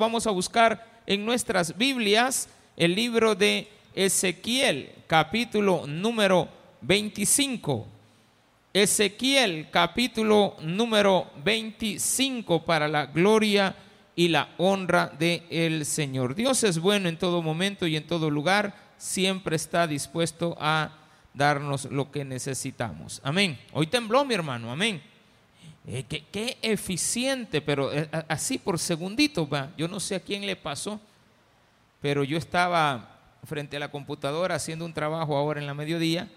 Vamos a buscar en nuestras Biblias el libro de Ezequiel, capítulo número 25. Ezequiel, capítulo número 25, para la gloria y la honra del el Señor. Dios es bueno en todo momento y en todo lugar, siempre está dispuesto a darnos lo que necesitamos. Amén. Hoy tembló mi hermano, amén. Eh, qué, eficiente, pero eh, así por segundito va. Yo no sé a quién le pasó, pero yo estaba frente a la computadora haciendo un trabajo ahora en la mediodía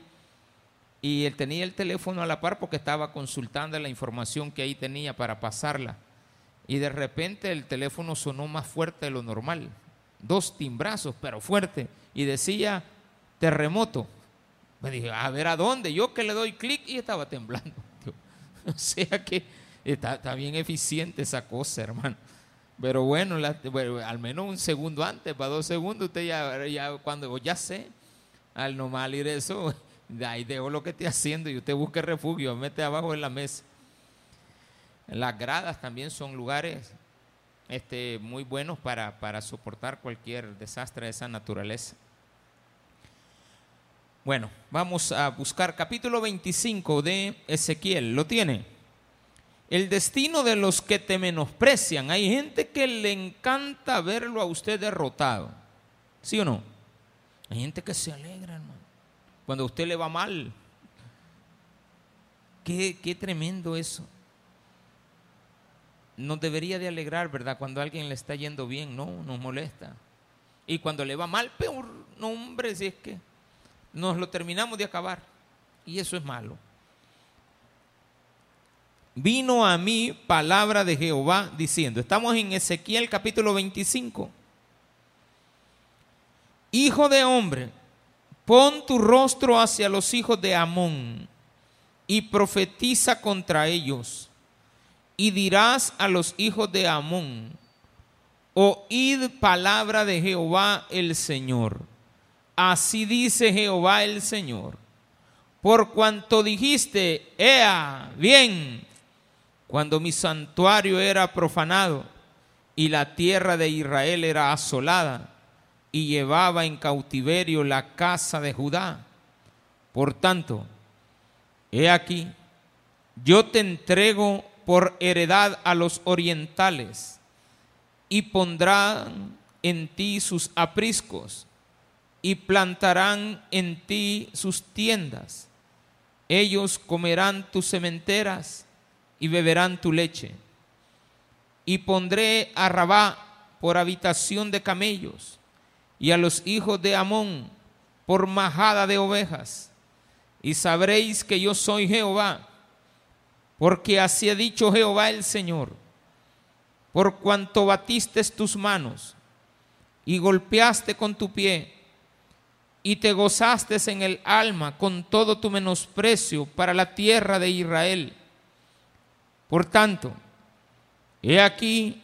y él tenía el teléfono a la par porque estaba consultando la información que ahí tenía para pasarla. Y de repente el teléfono sonó más fuerte de lo normal. Dos timbrazos, pero fuerte. Y decía terremoto. Me dije, a ver a dónde. Yo que le doy clic y estaba temblando. O sea que está, bien eficiente esa cosa, hermano. Pero bueno, al menos un segundo antes, para dos segundos, usted ya, cuando ya sé, al no mal ir eso, ahí dejo lo que esté haciendo y usted busque refugio, mete abajo en la mesa. Las gradas también son lugares este, muy buenos para, para soportar cualquier desastre de esa naturaleza. Bueno, vamos a buscar capítulo 25 de Ezequiel. ¿Lo tiene? El destino de los que te menosprecian. Hay gente que le encanta verlo a usted derrotado. ¿Sí o no? Hay gente que se alegra, hermano. Cuando a usted le va mal. Qué, qué tremendo eso. Nos debería de alegrar, ¿verdad? Cuando a alguien le está yendo bien, no, nos molesta. Y cuando le va mal, peor, no, hombre, si es que nos lo terminamos de acabar. Y eso es malo. Vino a mí palabra de Jehová diciendo, estamos en Ezequiel capítulo 25. Hijo de hombre, pon tu rostro hacia los hijos de Amón y profetiza contra ellos. Y dirás a los hijos de Amón, oíd palabra de Jehová el Señor Así dice Jehová el Señor. Por cuanto dijiste, Ea, bien, cuando mi santuario era profanado y la tierra de Israel era asolada y llevaba en cautiverio la casa de Judá. Por tanto, he aquí, yo te entrego por heredad a los orientales y pondrán en ti sus apriscos y plantarán en ti sus tiendas. Ellos comerán tus cementeras y beberán tu leche. Y pondré a Rabá por habitación de camellos y a los hijos de Amón por majada de ovejas. Y sabréis que yo soy Jehová, porque así ha dicho Jehová el Señor. Por cuanto batiste tus manos y golpeaste con tu pie, y te gozaste en el alma con todo tu menosprecio para la tierra de Israel. Por tanto, he aquí,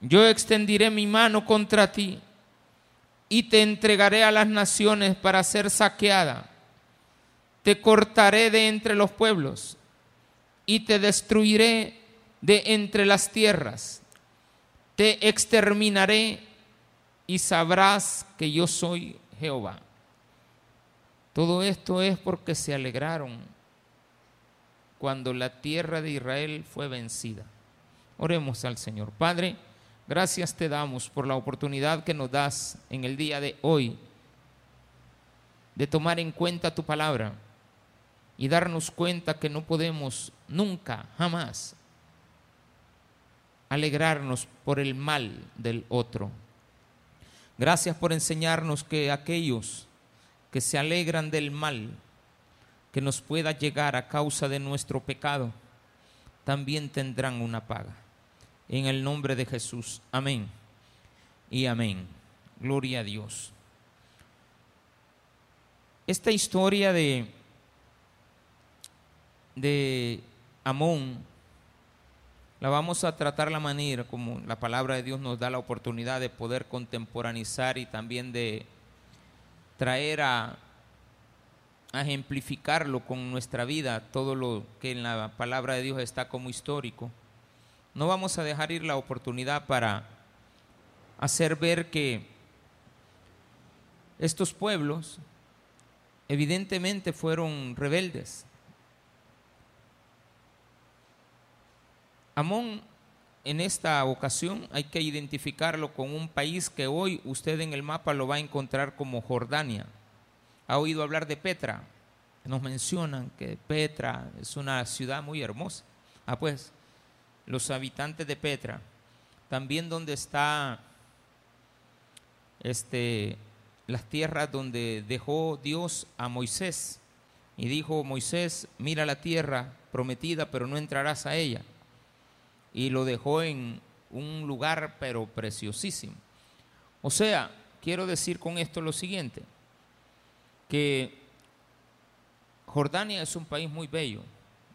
yo extendiré mi mano contra ti y te entregaré a las naciones para ser saqueada. Te cortaré de entre los pueblos y te destruiré de entre las tierras. Te exterminaré y sabrás que yo soy Jehová. Todo esto es porque se alegraron cuando la tierra de Israel fue vencida. Oremos al Señor. Padre, gracias te damos por la oportunidad que nos das en el día de hoy de tomar en cuenta tu palabra y darnos cuenta que no podemos nunca, jamás, alegrarnos por el mal del otro. Gracias por enseñarnos que aquellos que se alegran del mal que nos pueda llegar a causa de nuestro pecado, también tendrán una paga. En el nombre de Jesús. Amén. Y amén. Gloria a Dios. Esta historia de, de Amón la vamos a tratar la manera como la palabra de Dios nos da la oportunidad de poder contemporanizar y también de traer a, ejemplificarlo con nuestra vida, todo lo que en la palabra de Dios está como histórico. No vamos a dejar ir la oportunidad para hacer ver que estos pueblos evidentemente fueron rebeldes. Amón en esta ocasión hay que identificarlo con un país que hoy usted en el mapa lo va a encontrar como Jordania. ¿Ha oído hablar de Petra? Nos mencionan que Petra es una ciudad muy hermosa. Ah, pues, los habitantes de Petra, también donde está este, las tierras donde dejó Dios a Moisés y dijo Moisés, mira la tierra prometida, pero no entrarás a ella. Y lo dejó en un lugar, pero preciosísimo. O sea, quiero decir con esto lo siguiente, que Jordania es un país muy bello,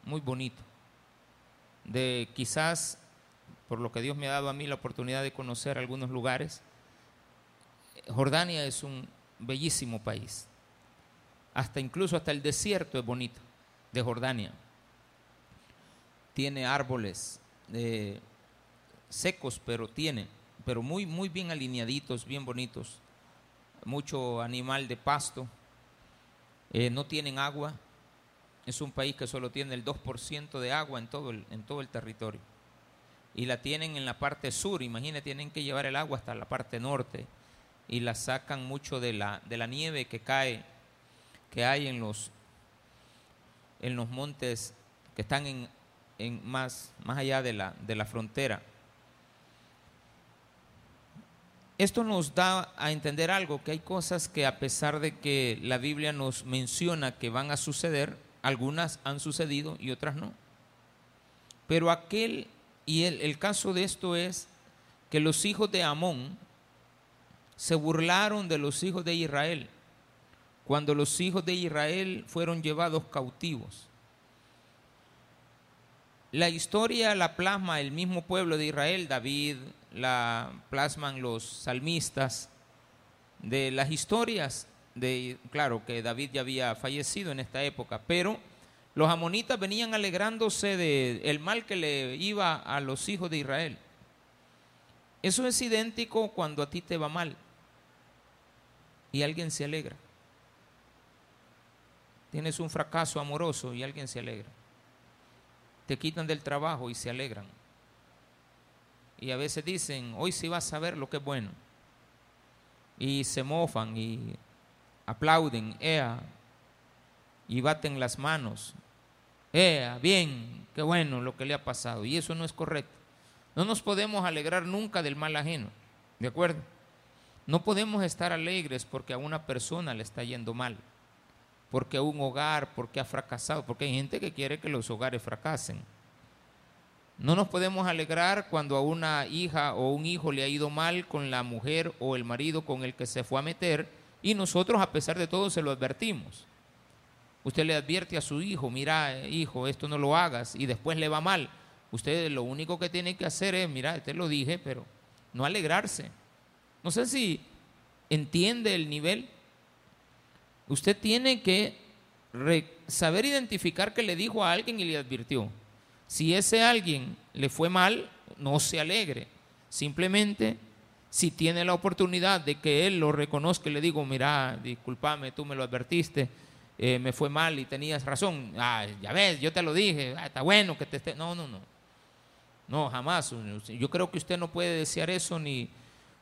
muy bonito, de quizás, por lo que Dios me ha dado a mí la oportunidad de conocer algunos lugares, Jordania es un bellísimo país. Hasta incluso hasta el desierto es bonito de Jordania. Tiene árboles eh, secos, pero tiene, pero muy, muy bien alineaditos, bien bonitos. Mucho animal de pasto. Eh, no tienen agua. Es un país que solo tiene el 2% de agua en todo, el, en todo el territorio. Y la tienen en la parte sur. Imagínense, tienen que llevar el agua hasta la parte norte y la sacan mucho de la, de la nieve que cae, que hay en los, en los montes que están en, en más, más allá de la, de la frontera. Esto nos da a entender algo, que hay cosas que a pesar de que la Biblia nos menciona que van a suceder, algunas han sucedido y otras no. Pero aquel, y el, el caso de esto es que los hijos de Amón, se burlaron de los hijos de Israel cuando los hijos de Israel fueron llevados cautivos. La historia la plasma el mismo pueblo de Israel, David, la plasman los salmistas de las historias de, claro que David ya había fallecido en esta época, pero los amonitas venían alegrándose de el mal que le iba a los hijos de Israel. Eso es idéntico cuando a ti te va mal y alguien se alegra. Tienes un fracaso amoroso y alguien se alegra. Te quitan del trabajo y se alegran. Y a veces dicen, hoy sí vas a ver lo que es bueno. Y se mofan y aplauden, ea, y baten las manos. Ea, bien, qué bueno lo que le ha pasado. Y eso no es correcto. No nos podemos alegrar nunca del mal ajeno. ¿De acuerdo? No podemos estar alegres porque a una persona le está yendo mal, porque un hogar, porque ha fracasado, porque hay gente que quiere que los hogares fracasen. No nos podemos alegrar cuando a una hija o un hijo le ha ido mal con la mujer o el marido con el que se fue a meter y nosotros a pesar de todo se lo advertimos. Usted le advierte a su hijo, mira hijo, esto no lo hagas y después le va mal. Usted lo único que tiene que hacer es, mira, te lo dije, pero no alegrarse. No sé si entiende el nivel. Usted tiene que saber identificar que le dijo a alguien y le advirtió. Si ese alguien le fue mal, no se alegre. Simplemente, si tiene la oportunidad de que él lo reconozca y le digo, mira, discúlpame, tú me lo advertiste, eh, me fue mal y tenías razón. Ah, ya ves, yo te lo dije, ah, está bueno que te esté. No, no, no. No, jamás. Yo creo que usted no puede desear eso ni,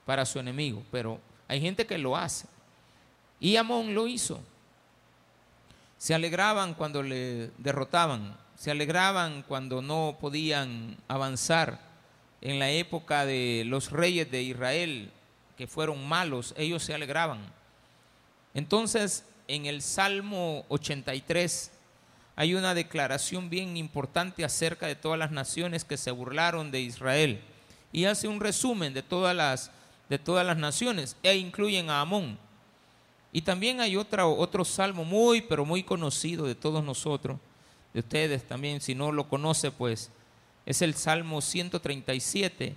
para su enemigo, pero hay gente que lo hace. Y Amón lo hizo. Se alegraban cuando le derrotaban, se alegraban cuando no podían avanzar. En la época de los reyes de Israel, que fueron malos, ellos se alegraban. Entonces, en el Salmo 83 hay una declaración bien importante acerca de todas las naciones que se burlaron de Israel y hace un resumen de todas las de todas las naciones e incluyen a Amón. Y también hay otra, otro salmo muy, pero muy conocido de todos nosotros, de ustedes también, si no lo conoce, pues es el Salmo 137,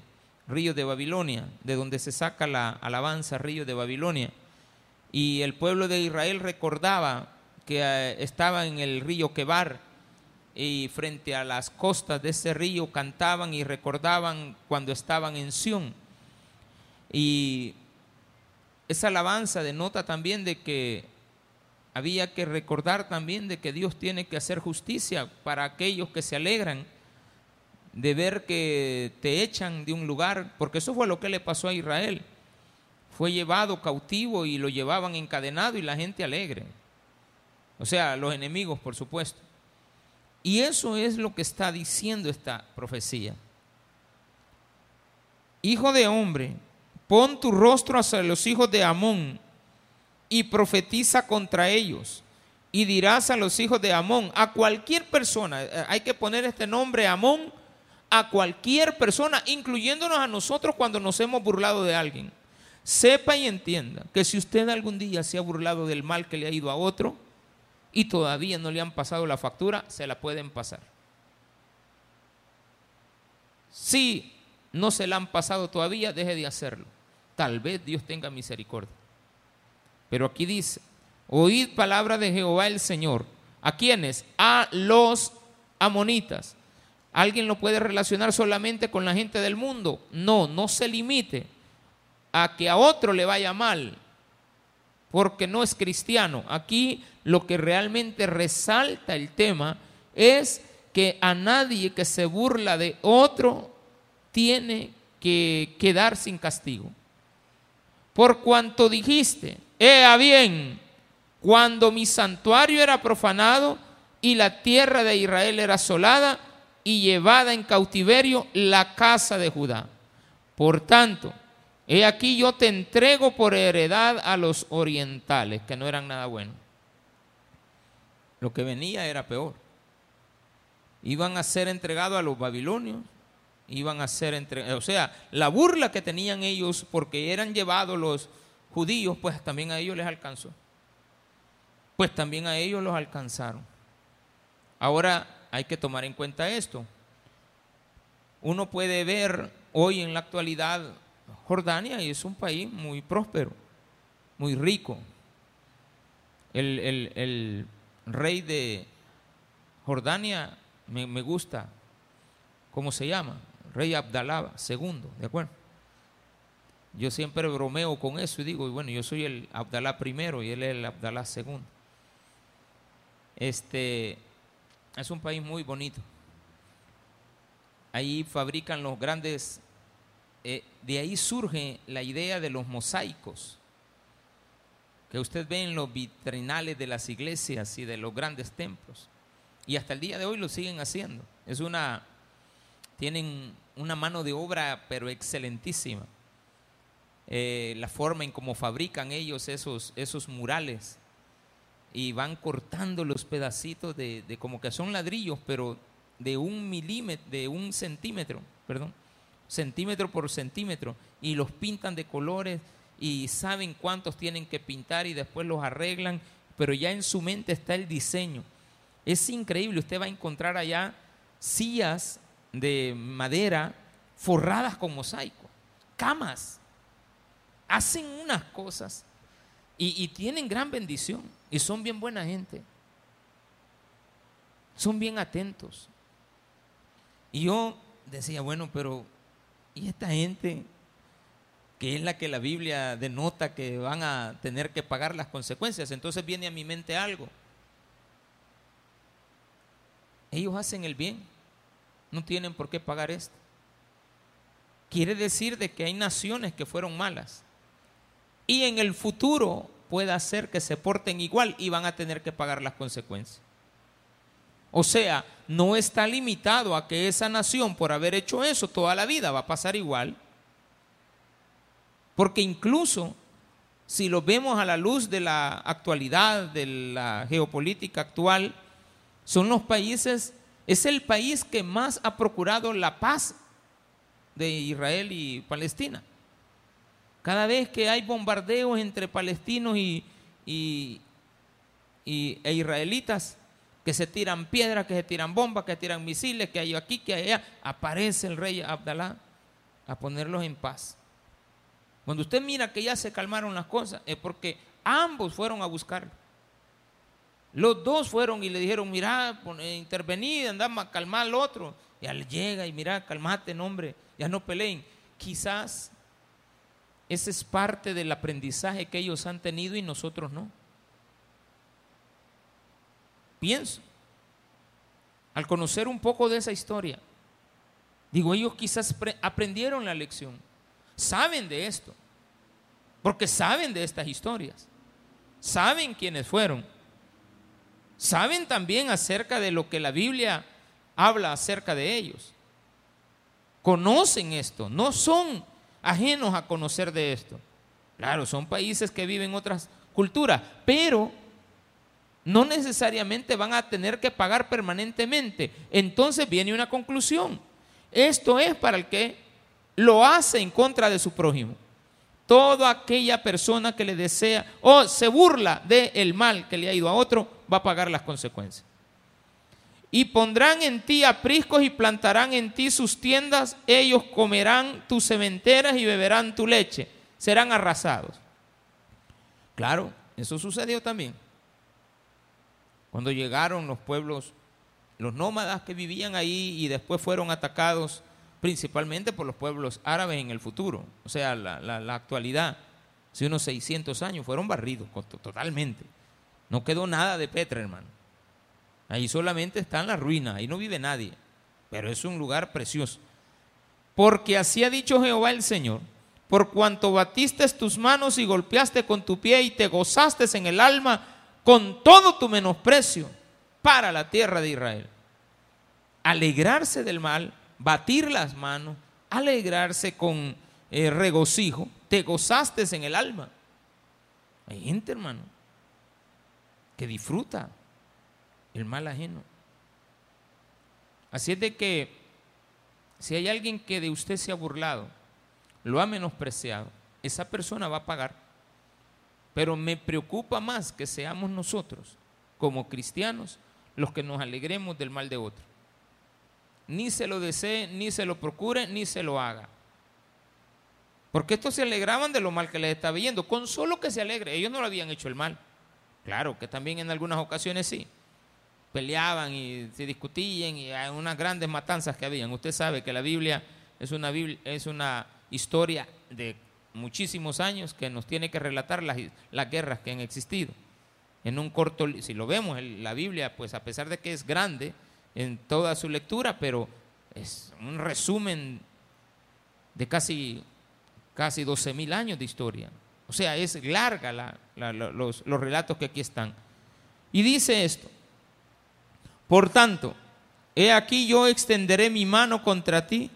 Río de Babilonia, de donde se saca la alabanza Río de Babilonia. Y el pueblo de Israel recordaba que eh, estaba en el río Quebar y frente a las costas de ese río cantaban y recordaban cuando estaban en Sión Y esa alabanza denota también de que había que recordar también de que Dios tiene que hacer justicia para aquellos que se alegran de ver que te echan de un lugar, porque eso fue lo que le pasó a Israel. Fue llevado cautivo y lo llevaban encadenado y la gente alegre. O sea, los enemigos, por supuesto. Y eso es lo que está diciendo esta profecía. Hijo de hombre, pon tu rostro hacia los hijos de Amón y profetiza contra ellos. Y dirás a los hijos de Amón, a cualquier persona, eh, hay que poner este nombre Amón, a cualquier persona, incluyéndonos a nosotros cuando nos hemos burlado de alguien. Sepa y entienda que si usted algún día se ha burlado del mal que le ha ido a otro y todavía no le han pasado la factura, se la pueden pasar. Si no se la han pasado todavía, deje de hacerlo. Tal vez Dios tenga misericordia. Pero aquí dice, oíd palabra de Jehová el Señor. ¿A quiénes? A los amonitas. ¿Alguien lo puede relacionar solamente con la gente del mundo? No, no se limite a que a otro le vaya mal, porque no es cristiano. Aquí lo que realmente resalta el tema es que a nadie que se burla de otro tiene que quedar sin castigo. Por cuanto dijiste, Ea bien, cuando mi santuario era profanado y la tierra de Israel era asolada y llevada en cautiverio la casa de Judá. Por tanto, he aquí yo te entrego por heredad a los orientales, que no eran nada bueno. Lo que venía era peor. Iban a ser entregados a los babilonios, iban a ser entregados, o sea, la burla que tenían ellos porque eran llevados los judíos, pues también a ellos les alcanzó. Pues también a ellos los alcanzaron. Ahora hay que tomar en cuenta esto. Uno puede ver hoy en la actualidad Jordania y es un país muy próspero, muy rico. El, rey de Jordania me, me, gusta, ¿cómo se llama? Rey Abdalá II, ¿de acuerdo? Yo siempre bromeo con eso y digo, bueno, yo soy el Abdalá primero y él es el Abdalá segundo. Este es un país muy bonito. Ahí fabrican los grandes, eh, de ahí surge la idea de los mosaicos que usted ve en los vitrinales de las iglesias y de los grandes templos. Y hasta el día de hoy lo siguen haciendo. Es una, tienen una mano de obra pero excelentísima. Eh, la forma en cómo fabrican ellos esos, esos murales y van cortando los pedacitos de, de, como que son ladrillos, pero de un milímetro, de un centímetro, perdón, centímetro por centímetro, y los pintan de colores y saben cuántos tienen que pintar y después los arreglan, pero ya en su mente está el diseño. Es increíble, usted va a encontrar allá sillas de madera forradas con mosaico, camas hacen unas cosas y, tienen gran bendición y son bien buena gente. Son bien atentos. Y yo decía, bueno, pero ¿y esta gente que es la que la Biblia denota que van a tener que pagar las consecuencias? Entonces viene a mi mente algo. Ellos hacen el bien, no tienen por qué pagar esto. Quiere decir de que hay naciones que fueron malas y en el futuro pueda ser que se porten igual y van a tener que pagar las consecuencias. O sea, no está limitado a que esa nación por haber hecho eso toda la vida va a pasar igual. Porque incluso si lo vemos a la luz de la actualidad, de la geopolítica actual, son los países, es el país que más ha procurado la paz de Israel y Palestina. Cada vez que hay bombardeos entre palestinos y, e israelitas, que se tiran piedras, que se tiran bombas, que se tiran misiles, que hay aquí, que hay allá, aparece el rey Abdalá a ponerlos en paz. Cuando usted mira que ya se calmaron las cosas, es porque ambos fueron a buscarlo. Los dos fueron y le dijeron, mira, intervenid, andamos a calmar al otro. Y él llega y mira, calmate, hombre, ya no peleen. Quizás Ese es parte del aprendizaje que ellos han tenido y nosotros no. Pienso, al conocer un poco de esa historia, digo, ellos quizás aprendieron la lección, saben de esto, porque saben de estas historias, saben quiénes fueron, saben también acerca de lo que la Biblia habla acerca de ellos. Conocen esto, no son ajenos a conocer de esto. Claro, son países que viven otras culturas, pero no necesariamente van a tener que pagar permanentemente. Entonces viene una conclusión. Esto es para el que lo hace en contra de su prójimo. Toda aquella persona que le desea o se burla del mal que le ha ido a otro va a pagar las consecuencias. Y pondrán en ti apriscos y plantarán en ti sus tiendas, ellos comerán tus cementeras y beberán tu leche, serán arrasados. Claro, eso sucedió también. Cuando llegaron los pueblos, los nómadas que vivían ahí y después fueron atacados principalmente por los pueblos árabes en el futuro, o sea, la, la actualidad, hace unos 600 años, fueron barridos totalmente. No quedó nada de Petra, hermano. Ahí solamente está en la ruina, ahí no vive nadie, pero es un lugar precioso. Porque así ha dicho Jehová el Señor, por cuanto batiste tus manos y golpeaste con tu pie y te gozaste en el alma con todo tu menosprecio para la tierra de Israel. Alegrarse del mal, batir las manos, alegrarse con eh, regocijo, te gozaste en el alma. Hay gente, hermano, que disfruta el mal ajeno. Así es de que si hay alguien que de usted se ha burlado, lo ha menospreciado, esa persona va a pagar. Pero me preocupa más que seamos nosotros, como cristianos, los que nos alegremos del mal de otro. Ni se lo desee, ni se lo procure, ni se lo haga. Porque estos se alegraban de lo mal que les estaba viendo, con solo que se alegre. Ellos no lo habían hecho el mal. Claro que también en algunas ocasiones sí peleaban y se discutían y hay unas grandes matanzas que habían. Usted sabe que la Biblia es una, es una historia de muchísimos años que nos tiene que relatar las, las guerras que han existido. En un corto, si lo vemos, la Biblia, pues a pesar de que es grande en toda su lectura, pero es un resumen de casi, casi 12 mil años de historia. O sea, es larga los, relatos que aquí están. Y dice esto, por tanto, he aquí yo extenderé mi mano contra ti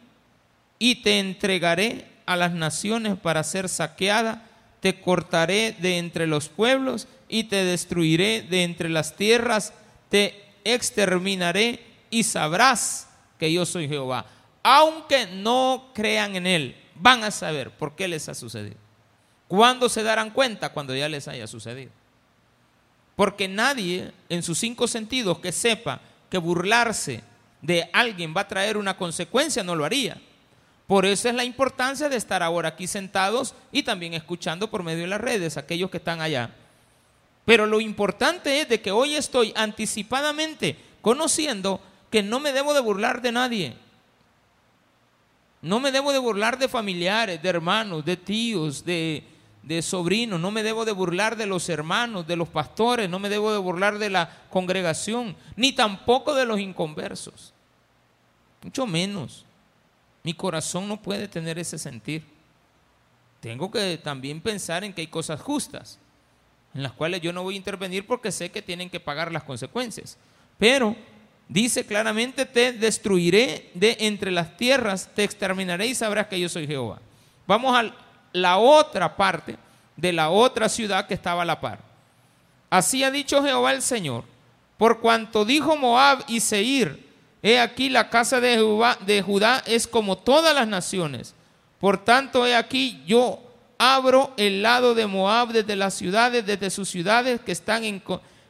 y te entregaré a las naciones para ser saqueada, te cortaré de entre los pueblos y te destruiré de entre las tierras, te exterminaré y sabrás que yo soy Jehová. Aunque no crean en él, van a saber por qué les ha sucedido. ¿Cuándo se darán cuenta? Cuando ya les haya sucedido. Porque nadie en sus cinco sentidos que sepa que burlarse de alguien va a traer una consecuencia no lo haría. Por eso es la importancia de estar ahora aquí sentados y también escuchando por medio de las redes aquellos que están allá. Pero lo importante es de que hoy estoy anticipadamente conociendo que no me debo de burlar de nadie. No me debo de burlar de familiares, de hermanos, de tíos, de, de sobrinos, no me debo de burlar de los hermanos, de los pastores, no me debo de burlar de la congregación, ni tampoco de los inconversos. Mucho menos. Mi corazón no puede tener ese sentir. Tengo que también pensar en que hay cosas justas, en las cuales yo no voy a intervenir porque sé que tienen que pagar las consecuencias. Pero dice claramente, te destruiré de entre las tierras, te exterminaré y sabrás que yo soy Jehová. Vamos al la otra parte de la otra ciudad que estaba a la par. Así ha dicho Jehová el Señor, por cuanto dijo Moab y Seir, he aquí la casa de, de Judá es como todas las naciones. Por tanto, he aquí yo abro el lado de Moab desde las ciudades, desde sus ciudades que están en,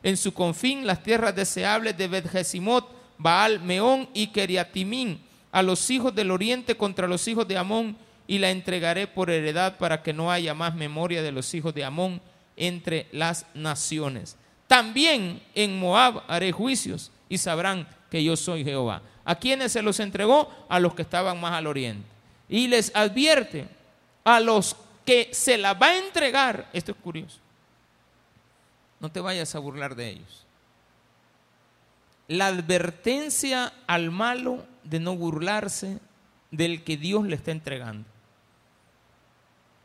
en su confín, las tierras deseables de Bet-Jesimot, Baal, Meón y Keriatimín, a los hijos del oriente contra los hijos de Amón y la entregaré por heredad para que no haya más memoria de los hijos de Amón entre las naciones. También en Moab haré juicios y sabrán que yo soy Jehová. ¿A quienes se los entregó? A los que estaban más al oriente. Y les advierte a los que se la va a entregar, esto es curioso, no te vayas a burlar de ellos. La advertencia al malo de no burlarse del que Dios le está entregando.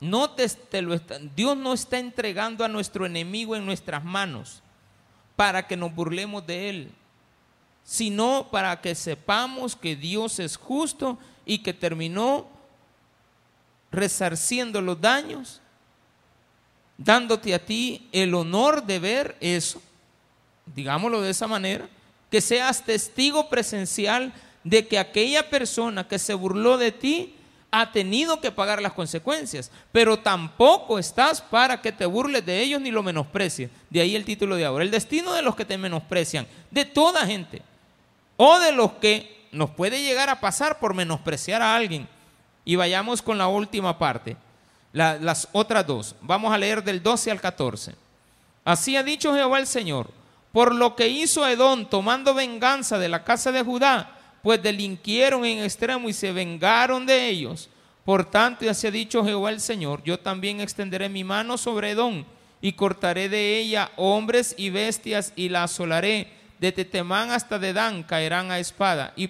No te, lo Dios no está entregando a nuestro enemigo en nuestras manos para que nos burlemos de él, sino para que sepamos que Dios es justo y que terminó resarciendo los daños, dándote a ti el honor de ver eso, digámoslo de esa manera, que seas testigo presencial de que aquella persona que se burló de ti ha tenido que pagar las consecuencias, pero tampoco estás para que te burles de ellos ni lo menosprecies. De ahí el título de ahora. El destino de los que te menosprecian, de toda gente, o de los que nos puede llegar a pasar por menospreciar a alguien. Y vayamos con la última parte, las otras dos. Vamos a leer del 12 al 14. Así ha dicho Jehová el Señor, por lo que hizo Edom tomando venganza de la casa de Judá, pues delinquieron en extremo y se vengaron de ellos. Por tanto, ya se ha dicho Jehová el Señor, yo también extenderé mi mano sobre Edom y cortaré de ella hombres y bestias y la asolaré. De Tetemán hasta Dedán caerán a espada y,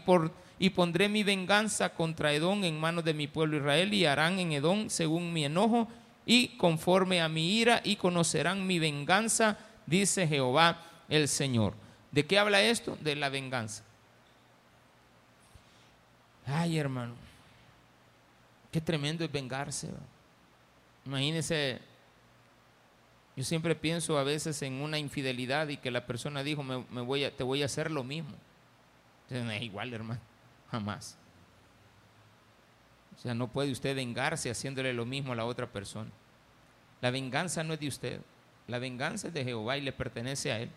y pondré mi venganza contra Edom en manos de mi pueblo Israel y harán en Edom según mi enojo y conforme a mi ira y conocerán mi venganza, dice Jehová el Señor. ¿De qué habla esto? De la venganza. Ay, hermano, qué tremendo es vengarse. Imagínese, yo siempre pienso a veces en una infidelidad y que la persona dijo, me, voy a, te voy a hacer lo mismo. no es igual, hermano, jamás. O sea, no puede usted vengarse haciéndole lo mismo a la otra persona. La venganza no es de usted, la venganza es de Jehová y le pertenece a Él.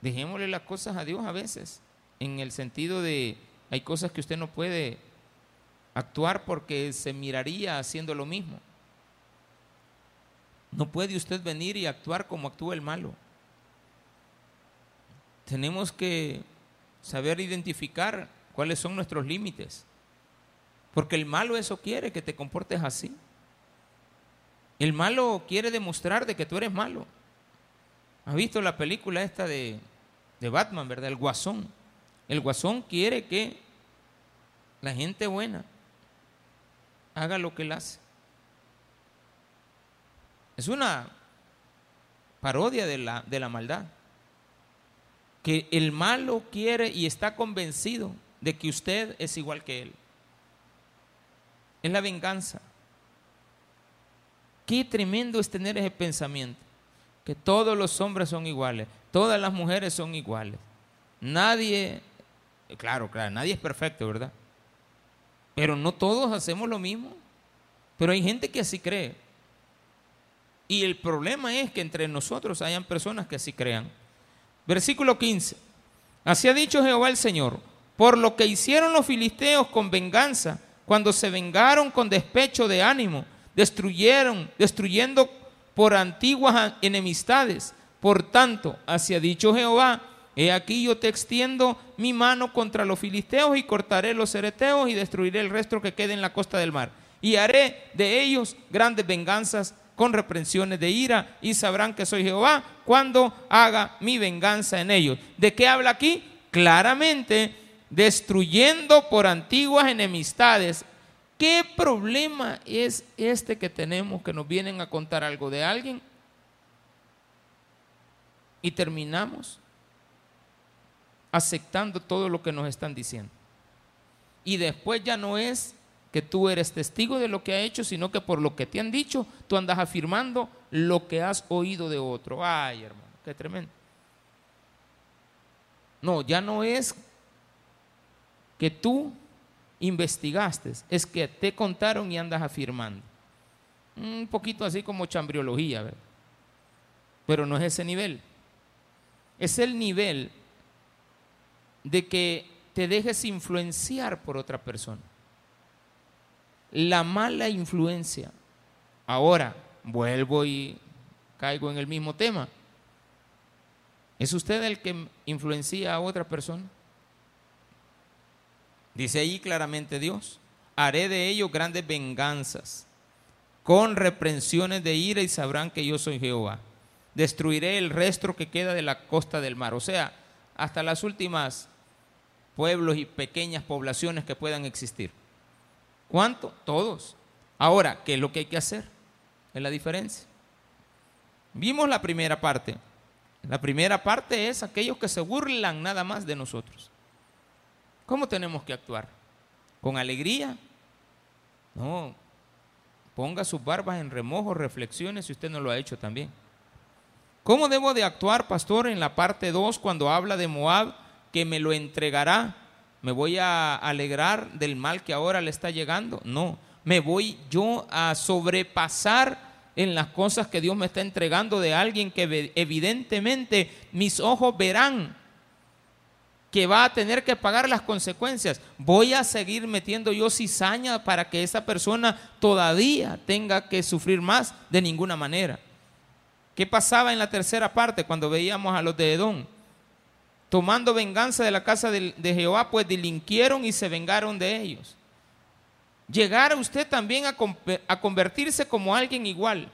Dejémosle las cosas a Dios a veces en el sentido de hay cosas que usted no puede actuar porque se miraría haciendo lo mismo. No puede usted venir y actuar como actúa el malo. Tenemos que saber identificar cuáles son nuestros límites. Porque el malo eso quiere, que te comportes así. El malo quiere demostrar de que tú eres malo. ¿Has visto la película esta de, de Batman, verdad? El guasón. El guasón quiere que la gente buena haga lo que él hace. Es una parodia de la, de la maldad. Que el malo quiere y está convencido de que usted es igual que él. Es la venganza. Qué tremendo es tener ese pensamiento. Que todos los hombres son iguales, todas las mujeres son iguales. Nadie Claro, claro, nadie es perfecto, ¿verdad? Pero no todos hacemos lo mismo. Pero hay gente que así cree. Y el problema es que entre nosotros hayan personas que así crean. Versículo 15. Así ha dicho Jehová el Señor, por lo que hicieron los filisteos con venganza, cuando se vengaron con despecho de ánimo, destruyeron, destruyendo por antiguas enemistades. Por tanto, así ha dicho Jehová, He aquí yo te extiendo mi mano contra los filisteos y cortaré los cereteos y destruiré el resto que quede en la costa del mar. Y haré de ellos grandes venganzas con reprensiones de ira y sabrán que soy Jehová cuando haga mi venganza en ellos. ¿De qué habla aquí? Claramente, destruyendo por antiguas enemistades. ¿Qué problema es este que tenemos que nos vienen a contar algo de alguien? Y terminamos aceptando todo lo que nos están diciendo. Y después ya no es que tú eres testigo de lo que ha hecho, sino que por lo que te han dicho, tú andas afirmando lo que has oído de otro. Ay, hermano, qué tremendo. No, ya no es que tú investigaste, es que te contaron y andas afirmando. Un poquito así como chambriología, ¿verdad? Pero no es ese nivel. Es el nivel de que te dejes influenciar por otra persona. La mala influencia. Ahora, vuelvo y caigo en el mismo tema. ¿Es usted el que influencia a otra persona? Dice ahí claramente Dios, haré de ellos grandes venganzas con reprensiones de ira y sabrán que yo soy Jehová. Destruiré el resto que queda de la costa del mar, o sea, hasta las últimas pueblos y pequeñas poblaciones que puedan existir. ¿Cuánto? Todos. Ahora, ¿qué es lo que hay que hacer? Es la diferencia. Vimos la primera parte. La primera parte es aquellos que se burlan nada más de nosotros. ¿Cómo tenemos que actuar? ¿Con alegría? No. Ponga sus barbas en remojo, reflexiones si usted no lo ha hecho también. ¿Cómo debo de actuar, pastor, en la parte 2 cuando habla de Moab que me lo entregará? ¿Me voy a alegrar del mal que ahora le está llegando? No, me voy yo a sobrepasar en las cosas que Dios me está entregando de alguien que evidentemente mis ojos verán que va a tener que pagar las consecuencias. Voy a seguir metiendo yo cizaña para que esa persona todavía tenga que sufrir más de ninguna manera. ¿Qué pasaba en la tercera parte cuando veíamos a los de Edom? Tomando venganza de la casa de, Jehová, pues delinquieron y se vengaron de ellos. Llegar a usted también a, convertirse como alguien igual.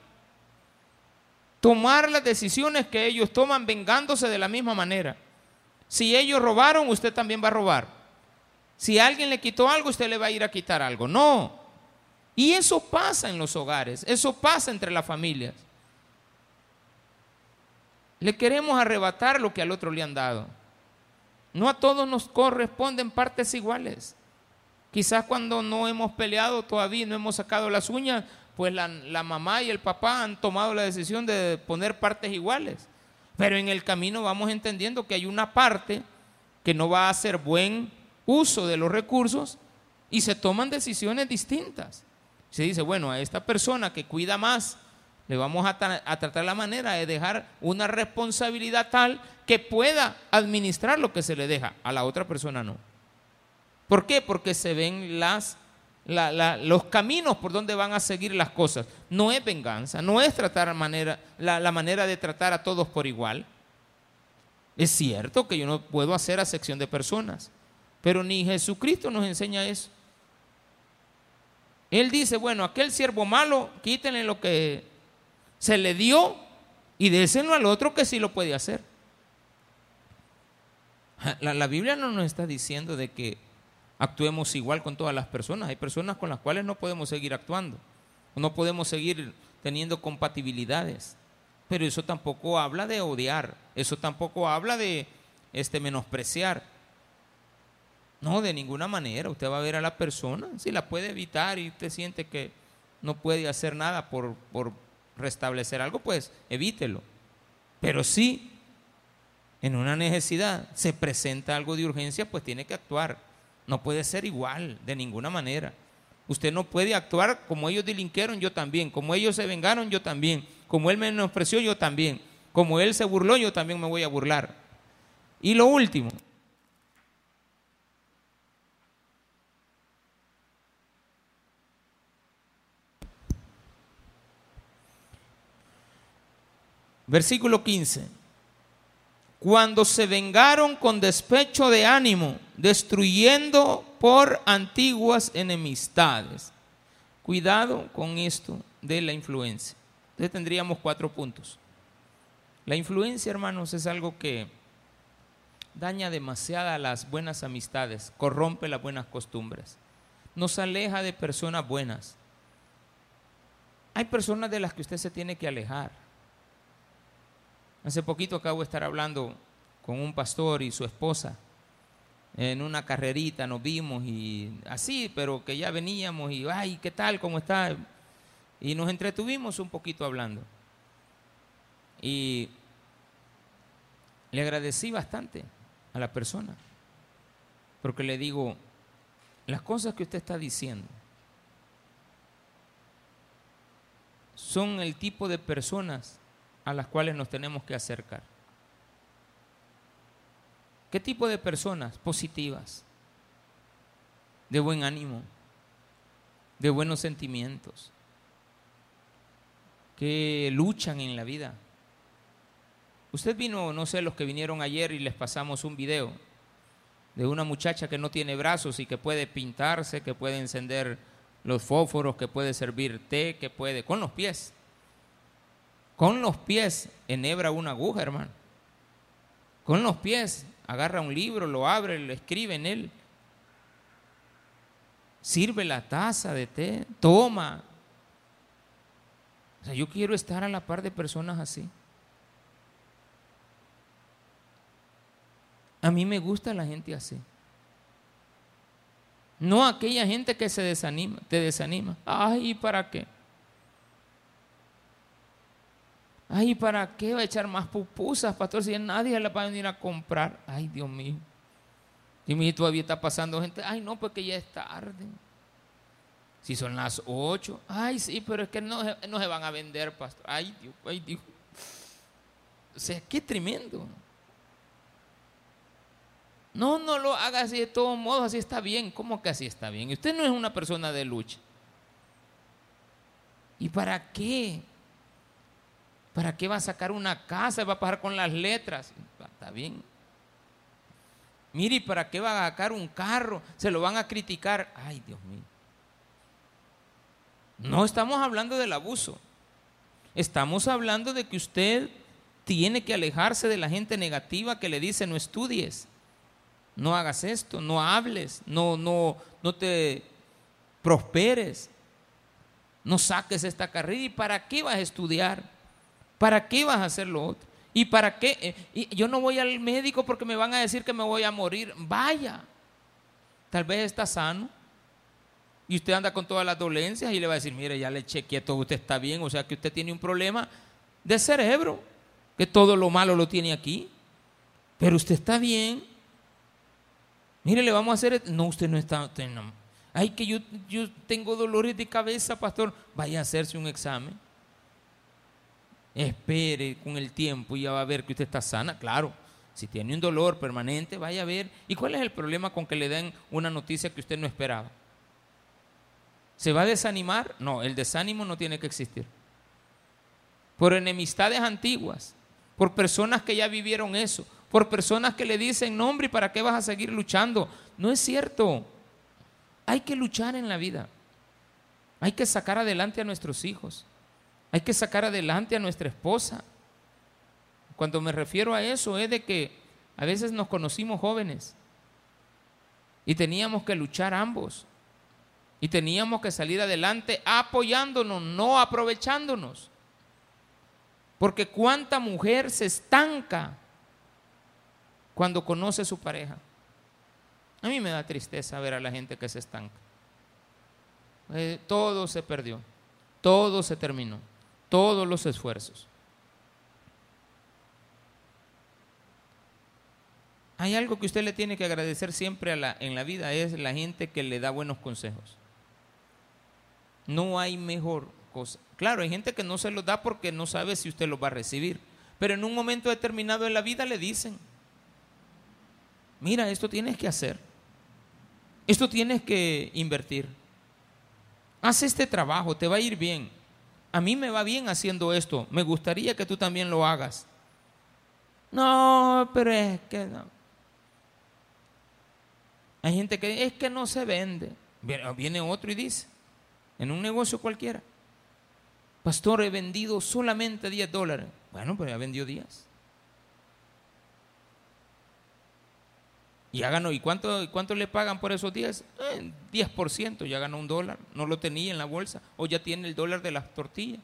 Tomar las decisiones que ellos toman vengándose de la misma manera. Si ellos robaron, usted también va a robar. Si alguien le quitó algo, usted le va a ir a quitar algo. No. Y eso pasa en los hogares, eso pasa entre las familias. Le queremos arrebatar lo que al otro le han dado. No a todos nos corresponden partes iguales. Quizás cuando no hemos peleado todavía, no hemos sacado las uñas, pues la, la, mamá y el papá han tomado la decisión de poner partes iguales. Pero en el camino vamos entendiendo que hay una parte que no va a hacer buen uso de los recursos y se toman decisiones distintas. Se dice, bueno, a esta persona que cuida más, le vamos a, a, tratar la manera de dejar una responsabilidad tal que pueda administrar lo que se le deja, a la otra persona no. ¿Por qué? Porque se ven los caminos por donde van a seguir las cosas. No es venganza, no es tratar manera, la, manera de tratar a todos por igual. Es cierto que yo no puedo hacer acepción de personas, pero ni Jesucristo nos enseña eso. Él dice, bueno, aquel siervo malo, quítenle lo que se le dio y déselo al otro que sí lo puede hacer. La, la Biblia no nos está diciendo de que actuemos igual con todas las personas. Hay personas con las cuales no podemos seguir actuando, no podemos seguir teniendo compatibilidades. Pero eso tampoco habla de odiar, eso tampoco habla de este menospreciar. No, de ninguna manera. Usted va a ver a la persona, si la puede evitar y usted siente que no puede hacer nada por, por restablecer algo, pues evítelo. Pero si en una necesidad se presenta algo de urgencia, pues tiene que actuar. No puede ser igual, de ninguna manera. Usted no puede actuar como ellos delinquieron, yo también. Como ellos se vengaron, yo también. Como él me menospreció, yo también. Como él se burló, yo también me voy a burlar. Y lo último. Versículo 15 cuando se vengaron con despecho de ánimo, destruyendo por antiguas enemistades. Cuidado con esto de la influencia. Entonces tendríamos cuatro puntos. La influencia, hermanos, es algo que daña demasiado las buenas amistades, corrompe las buenas costumbres, nos aleja de personas buenas. Hay personas de las que usted se tiene que alejar Hace poquito acabo de estar hablando con un pastor y su esposa. En una carrerita nos vimos y así, pero que ya veníamos y, ay, ¿qué tal? ¿Cómo está? Y nos entretuvimos un poquito hablando. Y le agradecí bastante a la persona, porque le digo, las cosas que usted está diciendo son el tipo de personas a las cuales nos tenemos que acercar. ¿Qué tipo de personas? Positivas, de buen ánimo, de buenos sentimientos, que luchan en la vida. Usted vino, no sé, los que vinieron ayer y les pasamos un video de una muchacha que no tiene brazos y que puede pintarse, que puede encender los fósforos, que puede servir té, que puede, con los pies. Con los pies enhebra una aguja, hermano. Con los pies agarra un libro, lo abre, lo escribe en él. Sirve la taza de té, toma. O sea, yo quiero estar a la par de personas así. A mí me gusta la gente así. No aquella gente que se desanima, te desanima. Ay, ¿para qué? Ay, ¿para qué va a echar más pupusas, pastor? Si nadie la va a venir a comprar. Ay, Dios mío. Y mi todavía está pasando gente. Ay, no, porque ya es tarde. Si son las ocho. Ay, sí, pero es que no, no se van a vender, pastor. Ay, Dios, ay, Dios. O sea, qué tremendo. No, no lo haga así de todos modos, así está bien. ¿Cómo que así está bien? Usted no es una persona de lucha. ¿Y para qué? ¿Para qué va a sacar una casa? ¿Va a pasar con las letras? Está bien. Mire, ¿y para qué va a sacar un carro? Se lo van a criticar. Ay, Dios mío. No estamos hablando del abuso. Estamos hablando de que usted tiene que alejarse de la gente negativa que le dice no estudies no hagas esto, no hables, no, no, no te prosperes, no saques esta carrera. ¿Y para qué vas a estudiar? ¿Para qué vas a hacer lo otro? ¿Y para qué? Eh, yo no voy al médico porque me van a decir que me voy a morir. Vaya, tal vez está sano. Y usted anda con todas las dolencias y le va a decir, mire, ya le chequeé todo, usted está bien, o sea que usted tiene un problema de cerebro, que todo lo malo lo tiene aquí. Pero usted está bien, Mire, le vamos a hacer. No, usted no está. Ay, que yo, yo tengo dolores de cabeza, pastor. Vaya a hacerse un examen. Espere con el tiempo y ya va a ver que usted está sana. Claro, si tiene un dolor permanente, vaya a ver. ¿Y cuál es el problema con que le den una noticia que usted no esperaba? ¿Se va a desanimar? No, el desánimo no tiene que existir. Por enemistades antiguas, por personas que ya vivieron eso, por personas que le dicen, no hombre, ¿para qué vas a seguir luchando? No es cierto. Hay que luchar en la vida. Hay que sacar adelante a nuestros hijos. Hay que sacar adelante a nuestra esposa. Cuando me refiero a eso es de que a veces nos conocimos jóvenes y teníamos que luchar ambos. Y teníamos que salir adelante apoyándonos, no aprovechándonos. Porque cuánta mujer se estanca cuando conoce a su pareja. A mí me da tristeza ver a la gente que se estanca. Eh, todo se perdió, todo se terminó, todos los esfuerzos. Hay algo que usted le tiene que agradecer siempre en la vida, es la gente que le da buenos consejos. No hay mejor cosa. Claro, hay gente que no se los da porque no sabe si usted los va a recibir, pero en un momento determinado en la vida le dicen, mira, esto tienes que hacer, esto tienes que invertir, haz este trabajo, te va a ir bien, a mí me va bien haciendo esto, me gustaría que tú también lo hagas. No, pero es que no. Hay gente que es que no se vende. Viene otro y dice, en un negocio cualquiera, pastor, he vendido solamente 10 dólares. Bueno, pero ya vendió 10. Ya ganó. ¿Y cuánto, cuánto le pagan por esos 10? 10%, eh, ya ganó un dólar. No lo tenía en la bolsa. O ya tiene el dólar de las tortillas.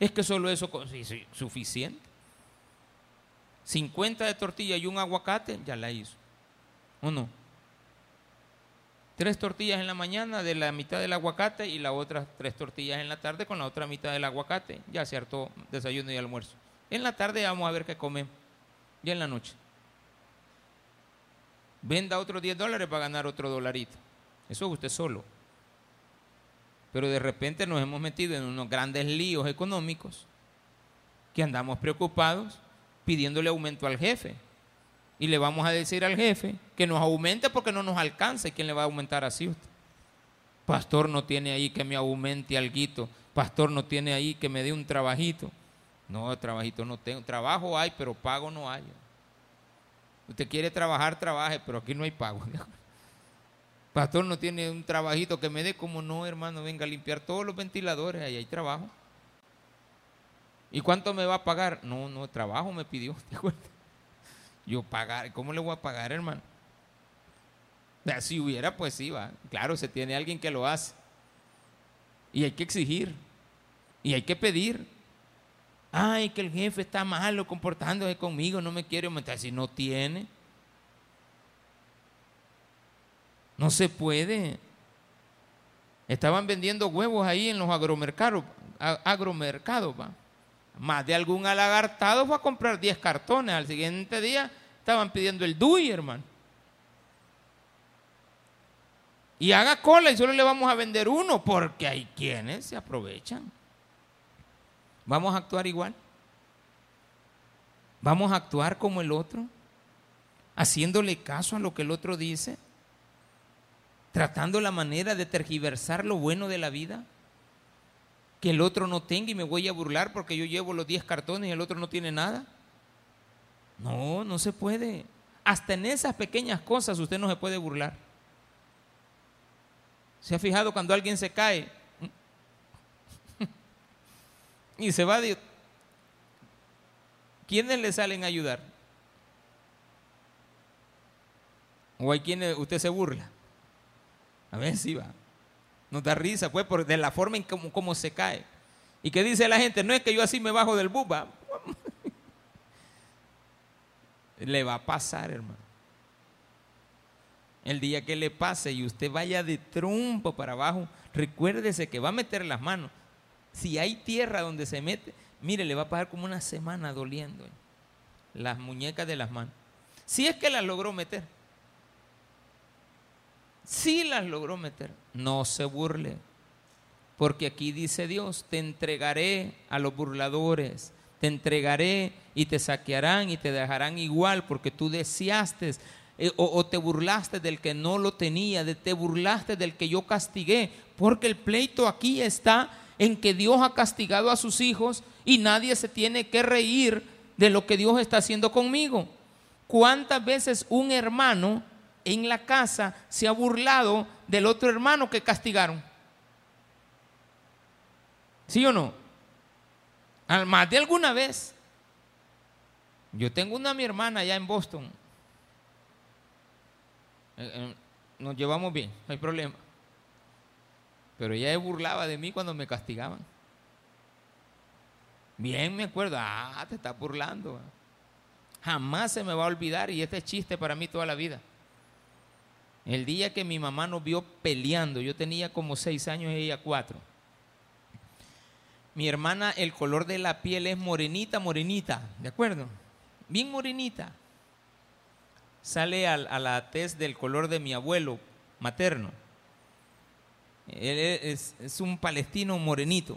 Es que solo eso es suficiente. 50 de tortilla y un aguacate, ya la hizo. ¿O no? Tres tortillas en la mañana de la mitad del aguacate y las otras tres tortillas en la tarde con la otra mitad del aguacate. Ya se hartó desayuno y almuerzo. En la tarde vamos a ver qué comemos. Ya en la noche venda otros 10 dólares para ganar otro dolarito. Eso es usted solo. Pero de repente nos hemos metido en unos grandes líos económicos que andamos preocupados pidiéndole aumento al jefe. Y le vamos a decir al jefe que nos aumente porque no nos alcanza. ¿Y quién le va a aumentar así usted? Pastor no tiene ahí que me aumente algo. Pastor no tiene ahí que me dé un trabajito. No, trabajito no tengo. Trabajo hay, pero pago no hay. Usted quiere trabajar, trabaje, pero aquí no hay pago. Pastor no tiene un trabajito que me dé, como no, hermano, venga a limpiar todos los ventiladores, ahí hay trabajo. ¿Y cuánto me va a pagar? No, no, trabajo me pidió, ¿te? Yo pagar, ¿cómo le voy a pagar, hermano? Si hubiera, pues sí, va. Claro, se tiene alguien que lo hace. Y hay que exigir. Y hay que pedir. Ay, que el jefe está malo comportándose conmigo, no me quiere aumentar. Si no tiene, no se puede. Estaban vendiendo huevos ahí en los agromercados, agromercados, va. Más de algún alagartado fue a comprar 10 cartones. Al siguiente día estaban pidiendo el DUI, hermano. Y haga cola y solo le vamos a vender uno, porque hay quienes se aprovechan. ¿Vamos a actuar igual? ¿Vamos a actuar como el otro? ¿Haciéndole caso a lo que el otro dice? ¿Tratando la manera de tergiversar lo bueno de la vida? Que el otro no tenga y me voy a burlar porque yo llevo los 10 cartones y el otro no tiene nada. No, no se puede. Hasta en esas pequeñas cosas usted no se puede burlar. ¿Se ha fijado cuando alguien se cae? Y se va de... ¿Quiénes le salen a ayudar? ¿O hay quienes usted se burla? A ver si va. Nos da risa, pues, por, de la forma en cómo, se cae. ¿Y qué dice la gente? No es que yo así me bajo del bus, le va a pasar, hermano. El día que le pase y usted vaya de trompo para abajo, recuérdese que va a meter las manos si hay tierra donde se mete, mire, le va a pasar como una semana doliendo las muñecas de las manos. Si es que las logró meter. Si las logró meter, no se burle. Porque aquí dice Dios, te entregaré a los burladores, te entregaré y te saquearán y te dejarán igual porque tú deseaste eh, o, o, te burlaste del que no lo tenía, de, te burlaste del que yo castigué, porque el pleito aquí está en que Dios ha castigado a sus hijos y nadie se tiene que reír de lo que Dios está haciendo conmigo. ¿Cuántas veces un hermano en la casa se ha burlado del otro hermano que castigaron? ¿Sí o no? Más de alguna vez. Yo tengo una mi hermana allá en Boston. Eh, eh, nos llevamos bien, no hay problema. Pero ella burlaba de mí cuando me castigaban. Bien me acuerdo, ah, te estás burlando. Jamás se me va a olvidar y este es chiste para mí toda la vida. El día que mi mamá nos vio peleando, yo tenía como seis años y ella cuatro. Mi hermana, el color de la piel es morenita, morenita, ¿de acuerdo? Bien morenita. Sale a, la tez del color de mi abuelo materno. Él es, un palestino morenito.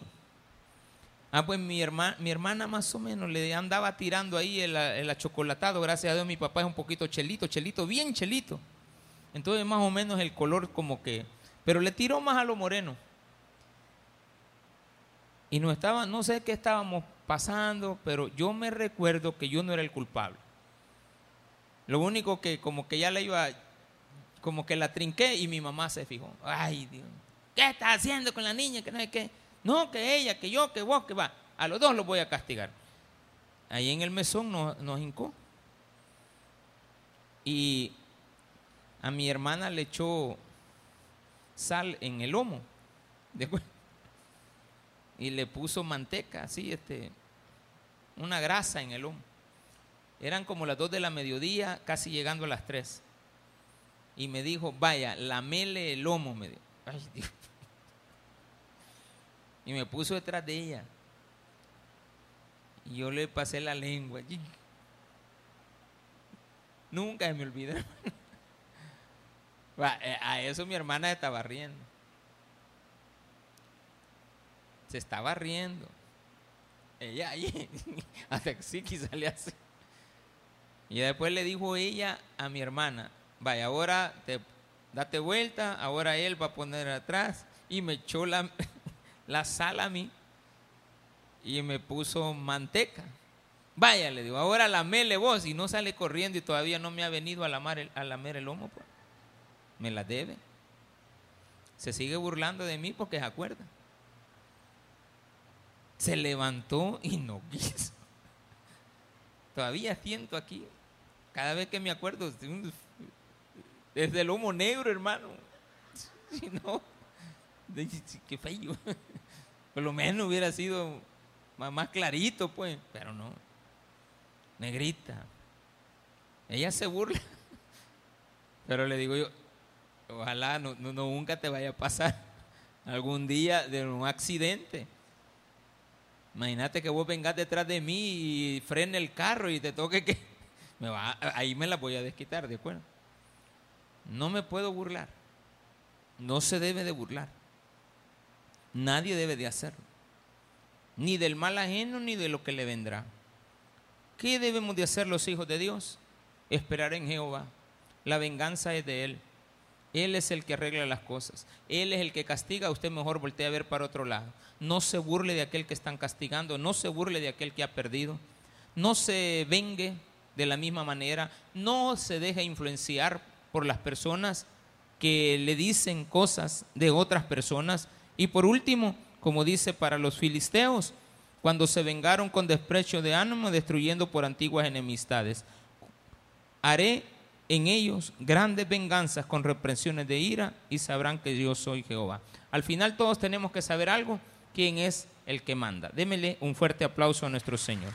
Ah, pues mi, hermana, mi hermana más o menos le andaba tirando ahí el, el achocolatado. Gracias a Dios mi papá es un poquito chelito, chelito, bien chelito. Entonces más o menos el color como que... Pero le tiró más a lo moreno. Y no estaba, no sé qué estábamos pasando, pero yo me recuerdo que yo no era el culpable. Lo único que como que ya le iba, como que la trinqué y mi mamá se fijó. Ay, Dios. ¿Qué estás haciendo con la niña? Que no es que. No, que ella, que yo, que vos, que va. A los dos los voy a castigar. Ahí en el mesón nos, nos hincó. Y a mi hermana le echó sal en el lomo. Y le puso manteca, así, este, una grasa en el lomo. Eran como las dos de la mediodía, casi llegando a las tres. Y me dijo, vaya, lamele el lomo, me dijo. Ay, Dios y me puso detrás de ella. Y yo le pasé la lengua. Nunca me olvidé. Eh, a eso mi hermana estaba riendo. Se estaba riendo. Ella ahí, hasta que sí quizá le hace. Y después le dijo ella a mi hermana, vaya, ahora te date vuelta, ahora él va a poner atrás. Y me echó la, la sal a mí y me puso manteca. Vaya, le digo, ahora lamele vos y no sale corriendo y todavía no me ha venido a, lamer el, a lamer el lomo. Pues. Me la debe. se sigue burlando de mí porque se acuerda. Se levantó y no quiso. Todavía siento aquí, cada vez que me acuerdo, desde el humo negro, hermano. Si no, qué feo. Por lo menos hubiera sido más clarito, pues, pero no. Negrita. Ella se burla. Pero le digo yo, ojalá no, nunca te vaya a pasar algún día de un accidente. Imagínate que vos vengas detrás de mí y frene el carro y te toque que... Me va, ahí me la voy a desquitar, ¿de acuerdo? No me puedo burlar. No se debe de burlar. Nadie debe de hacerlo. Ni del mal ajeno ni de lo que le vendrá. ¿Qué debemos de hacer los hijos de Dios? Esperar en Jehová. La venganza es de Él. Él es el que arregla las cosas. Él es el que castiga. Usted mejor voltea a ver para otro lado. No se burle de aquel que están castigando. No se burle de aquel que ha perdido. No se vengue de la misma manera. No se deje influenciar por las personas que le dicen cosas de otras personas. Y por último, como dice para los filisteos, cuando se vengaron con desprecio de ánimo, destruyendo por antiguas enemistades. Haré en ellos grandes venganzas con reprensiones de ira y sabrán que yo soy Jehová. Al final todos tenemos que saber algo, quién es el que manda. Démele un fuerte aplauso a nuestro Señor.